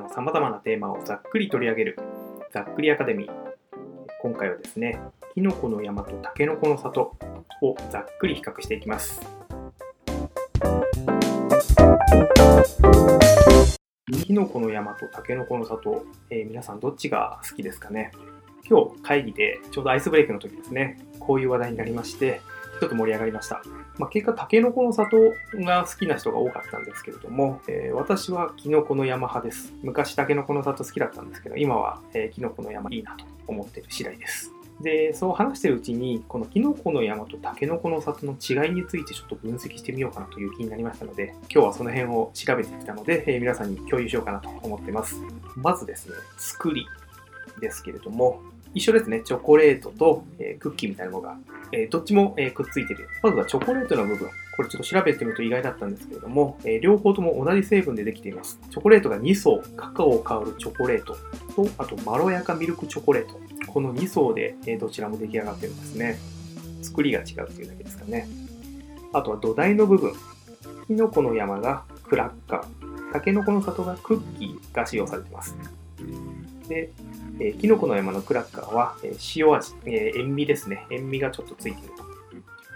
の様々なテーマをざっくり取り上げるざっくりアカデミー。今回はですねキノコの山とタケノコの里をざっくり比較していきます。キノコの山とタケノコの里、えー、皆さんどっちが好きですかね？今日会議でちょうどアイスブレイクの時ですね。こういう話題になりましてちょっと盛り上がりました。まあ、結果、タケノコの里が好きな人が多かったんですけれども、えー、私はキノコの山派です。昔、タケノコの里好きだったんですけど、今は、えー、キノコの山いいなと思っている次第です。で、そう話してるうちに、このキノコの山とタケノコの里の違いについてちょっと分析してみようかなという気になりましたので、今日はその辺を調べてきたので、えー、皆さんに共有しようかなと思ってます。まずですね、作りですけれども、一緒ですね。チョコレートと、え、クッキーみたいなのが、え、どっちも、え、くっついてる。まずはチョコレートの部分。これちょっと調べてみると意外だったんですけれども、え両方とも同じ成分でできています。チョコレートが2層、カカオを香るチョコレートと、あとまろやかミルクチョコレート。この2層で、えどちらも出来上がってるんですね。作りが違うというだけですかね。あとは土台の部分。キノコの山がクラッカー。タケノコの里がクッキーが使用されています。で、えー、キノコの山のクラッカーは、えー、塩味、えー、塩味ですね。塩味がちょっとついていると。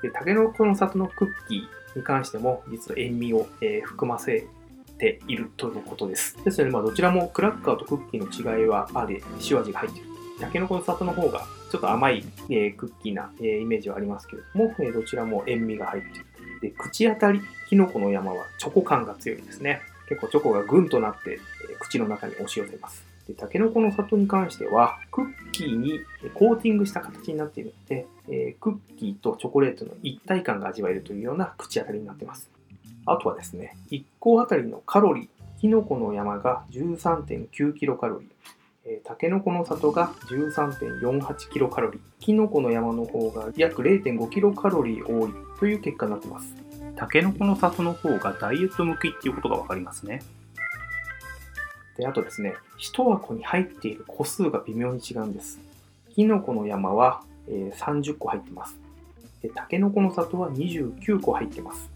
で、タケノコの里のクッキーに関しても、実は塩味を、えー、含ませているということです。ですので、まあ、どちらもクラッカーとクッキーの違いはあれ、塩味が入っている。タケノコの里の方がちょっと甘い、えー、クッキーな、えー、イメージはありますけれども、えー、どちらも塩味が入っている。で、口当たり、キノコの山はチョコ感が強いですね。結構チョコがグンとなって、えー、口の中に押し寄せます。で、タケノコの里に関しては、クッキーにコーティングした形になっているので、えー、クッキーとチョコレートの一体感が味わえるというような口当たりになっています。あとはですね、1個あたりのカロリー、キノコの山が13.9キロカロリー、えー、タケノコの里が13.48キロカロリー、キノコの山の方が約0.5キロカロリー多いという結果になっています。タケノコの里の方がダイエット向きっていうことがわかりますね。で、あとですね、1箱に入っている個数が微妙に違うんです。キノコの山は、えー、30個入ってます。で、タケノコの里は29個入ってます。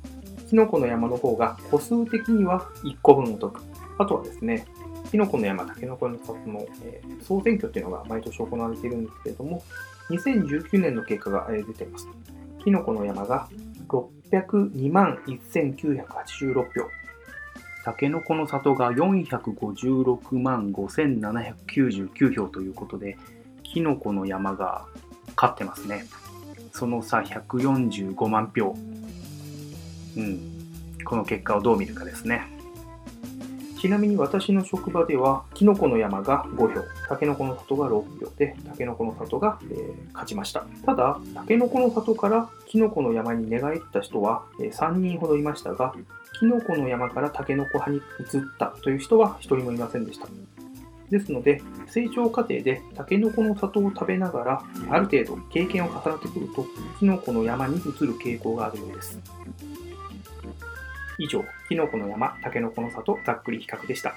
キノコの山の方が個数的には1個分お得。あとはですね、キノコの山、タケノコの里の、え、総選挙っていうのが毎年行われているんですけれども、2019年の結果が、出ています。キノコの山が602万1986票。たけのこの里が456万5799票ということで、きのこの山が勝ってますね。その差145万票。うん。この結果をどう見るかですね。ちなみに私の職場では、キノコの山が5票、タケノコの里が6票で、タケノコの里が、えー、勝ちました。ただ、タケノコの里からキノコの山に寝返った人は、えー、3人ほどいましたが、キノコの山からタケノコ派に移ったという人は1人もいませんでした。ですので、成長過程でタケノコの里を食べながら、ある程度経験を重ねてくると、キノコの山に移る傾向があるようです。以上、キノコの山、タケノコの里、ざっくり比較でした。